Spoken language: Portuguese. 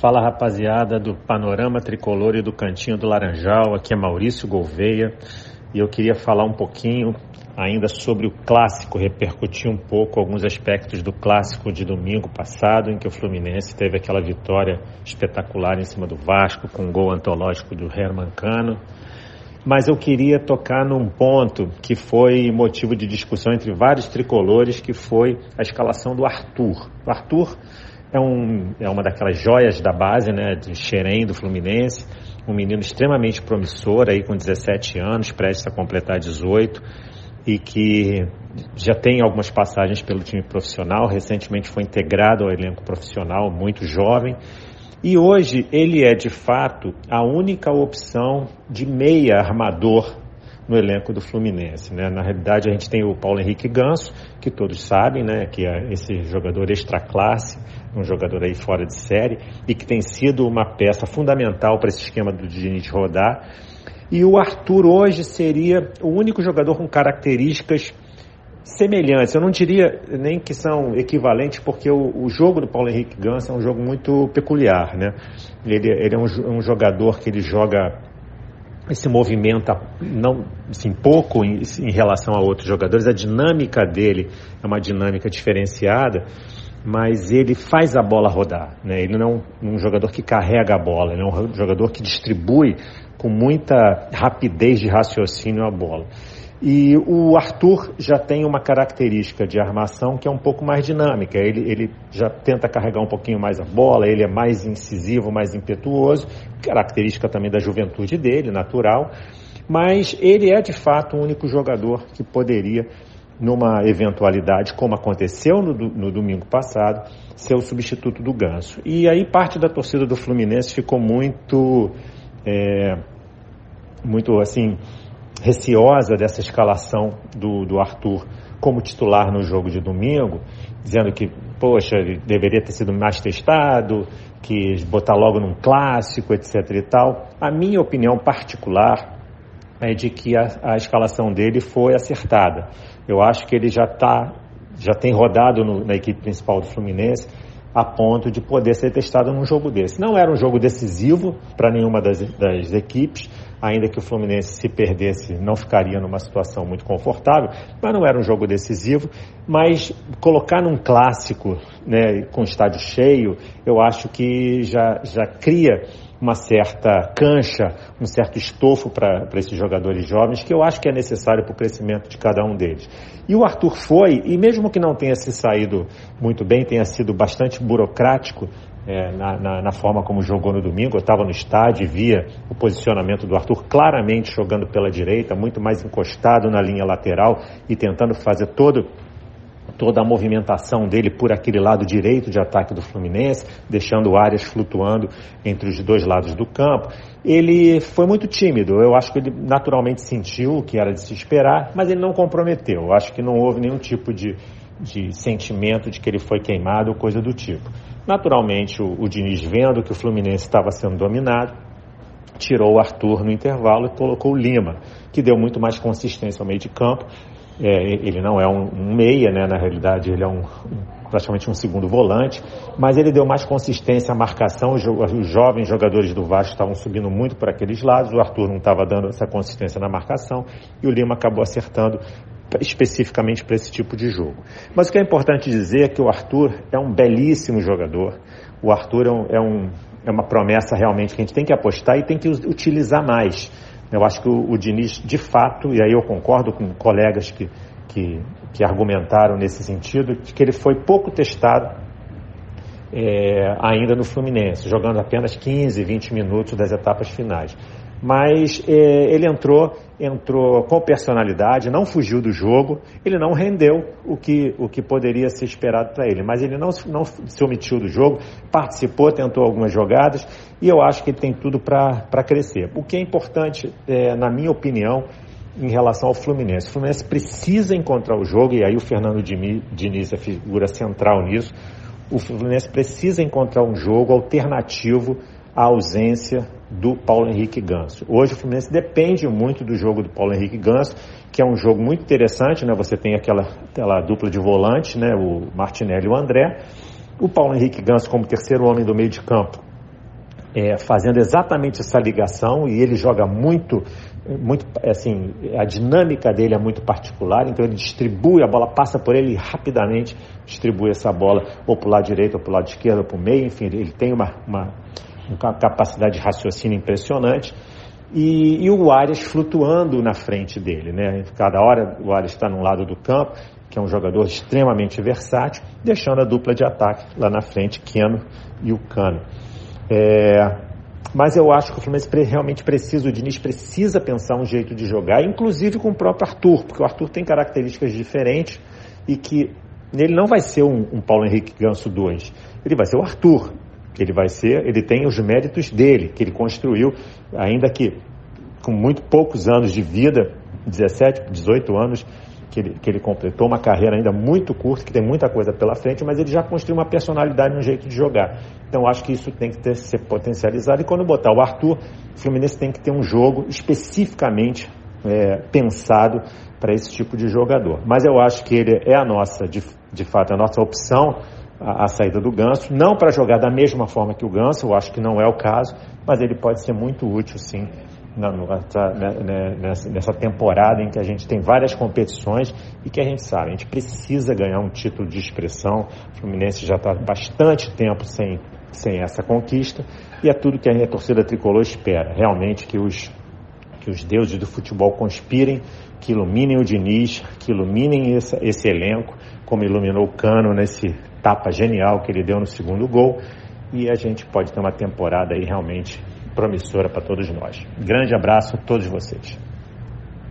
Fala rapaziada do Panorama Tricolor e do Cantinho do Laranjal, aqui é Maurício Gouveia e eu queria falar um pouquinho ainda sobre o clássico, repercutir um pouco alguns aspectos do clássico de domingo passado, em que o Fluminense teve aquela vitória espetacular em cima do Vasco, com um gol antológico do Herman Cano. Mas eu queria tocar num ponto que foi motivo de discussão entre vários tricolores, que foi a escalação do Arthur. O Arthur é, um, é uma daquelas joias da base, né, de Xerém, do Fluminense, um menino extremamente promissor, aí com 17 anos, prestes a completar 18, e que já tem algumas passagens pelo time profissional, recentemente foi integrado ao elenco profissional, muito jovem, e hoje ele é de fato a única opção de meia armador no elenco do Fluminense. Né? Na realidade, a gente tem o Paulo Henrique Ganso, que todos sabem, né, que é esse jogador extra classe, um jogador aí fora de série, e que tem sido uma peça fundamental para esse esquema do Diniz rodar. E o Arthur hoje seria o único jogador com características semelhantes. Eu não diria nem que são equivalentes, porque o, o jogo do Paulo Henrique Ganso é um jogo muito peculiar, né? Ele, ele é um, um jogador que ele joga se movimenta não assim, pouco em, em, relação a outros jogadores. A dinâmica dele é uma dinâmica diferenciada, mas ele faz a bola rodar. Né? Ele não é um, um jogador que carrega a bola, ele é um jogador que distribui com muita rapidez de raciocínio a bola. E o Arthur já tem uma característica de armação que é um pouco mais dinâmica. Ele, ele já tenta carregar um pouquinho mais a bola, ele é mais incisivo, mais impetuoso, característica também da juventude dele, natural. Mas ele é de fato o único jogador que poderia, numa eventualidade, como aconteceu no, no domingo passado, ser o substituto do Ganso. E aí parte da torcida do Fluminense ficou muito. É, muito assim receosa dessa escalação do, do Arthur como titular no jogo de domingo, dizendo que, poxa, ele deveria ter sido mais testado, que botar logo num clássico, etc e tal. A minha opinião particular é de que a, a escalação dele foi acertada. Eu acho que ele já tá, já tem rodado no, na equipe principal do Fluminense a ponto de poder ser testado num jogo desse. Não era um jogo decisivo para nenhuma das, das equipes, ainda que o Fluminense se perdesse não ficaria numa situação muito confortável, mas não era um jogo decisivo, mas colocar num clássico, né, com estádio cheio, eu acho que já, já cria uma certa cancha, um certo estofo para esses jogadores jovens, que eu acho que é necessário para o crescimento de cada um deles. E o Arthur foi, e mesmo que não tenha se saído muito bem, tenha sido bastante burocrático é, na, na, na, forma como jogou no domingo. Eu estava no estádio e via o posicionamento do Arthur claramente jogando pela direita, muito mais encostado na linha lateral e tentando fazer todo toda a movimentação dele por aquele lado direito de ataque do Fluminense, deixando áreas flutuando entre os dois lados do campo. Ele foi muito tímido, eu acho que ele naturalmente sentiu o que era de se esperar, mas ele não comprometeu. Eu acho que não houve nenhum tipo de, de sentimento de que ele foi queimado ou coisa do tipo. Naturalmente, o, o Diniz, vendo que o Fluminense estava sendo dominado, tirou o Arthur no intervalo e colocou o Lima, que deu muito mais consistência ao meio de campo. É, ele não é um, um, meia, né? na realidade ele é um, um, praticamente um segundo volante, mas ele deu mais consistência à marcação. Os, os jovens jogadores do Vasco estavam subindo muito por aqueles lados, o Arthur não estava dando essa consistência na marcação e o Lima acabou acertando especificamente para esse tipo de jogo. Mas o que é importante dizer é que o Arthur é um belíssimo jogador. O Arthur é, um, é, um, é uma promessa realmente que a gente tem que apostar e tem que utilizar mais. Eu acho que o, o Diniz, de fato, e aí eu concordo com colegas que, que, que argumentaram nesse sentido, que ele foi pouco testado é, ainda no Fluminense, jogando apenas 15, 20 minutos das etapas finais mas é, ele entrou, entrou com personalidade, não fugiu do jogo, ele não rendeu o que, o que poderia ser esperado para ele, mas ele não, não se omitiu do jogo, participou, tentou algumas jogadas e eu acho que ele tem tudo para crescer. O que é importante, é, na minha opinião, em relação ao Fluminense. O Fluminense precisa encontrar o jogo, e aí o Fernando Diniz é figura central nisso. O Fluminense precisa encontrar um jogo alternativo à ausência do Paulo Henrique Ganso. Hoje o Fluminense depende muito do jogo do Paulo Henrique Ganso, que é um jogo muito interessante, né? Você tem aquela, aquela dupla de volante, né? O Martinelli e o André. O Paulo Henrique Ganso como terceiro homem do meio de campo é, fazendo exatamente essa ligação e ele joga muito, muito, assim, a dinâmica dele é muito particular, então ele distribui, a bola passa por ele e rapidamente distribui essa bola ou para o lado direito, ou para o lado esquerdo, ou para o meio, enfim, ele tem uma, uma, uma capacidade de raciocínio impressionante. E, e, o Arias flutuando na frente dele, né? Cada hora o Arias está num lado do campo, que é um jogador extremamente versátil, deixando a dupla de ataque lá na frente, Keno e o Cano. É, mas eu acho que o Fluminense realmente precisa, o Diniz precisa pensar um jeito de jogar, inclusive com o próprio Arthur, porque o Arthur tem características diferentes e que ele não vai ser um, um Paulo Henrique Ganso 2, ele vai ser o Arthur, ele vai ser, ele tem os méritos dele, que ele construiu, ainda que com muito poucos anos de vida, 17, 18 anos, que ele, que ele completou uma carreira ainda muito curta, que tem muita coisa pela frente, mas ele já construiu uma personalidade um jeito de jogar. Então acho que isso tem que ter, ser potencializado. E quando botar o Arthur, o Fluminense tem que ter um jogo especificamente é, pensado para esse tipo de jogador. Mas eu acho que ele é a nossa, de, de fato, a nossa opção a, a saída do Ganso, não para jogar da mesma forma que o Ganso, eu acho que não é o caso, mas ele pode ser muito útil sim nessa, né, né, nessa, nessa temporada em que a gente tem várias competições e que a gente sabe, a gente precisa ganhar um título de expressão. O Fluminense já está bastante tempo sem, sem essa conquista e é tudo que a torcida tricolor espera. Realmente que os, que os deuses do futebol conspirem, que iluminem o Diniz, que iluminem esse, esse elenco, como iluminou o Cano nesse tapa genial que ele deu no segundo gol. E a gente pode ter uma temporada aí realmente promissora para todos nós. Grande abraço a todos vocês.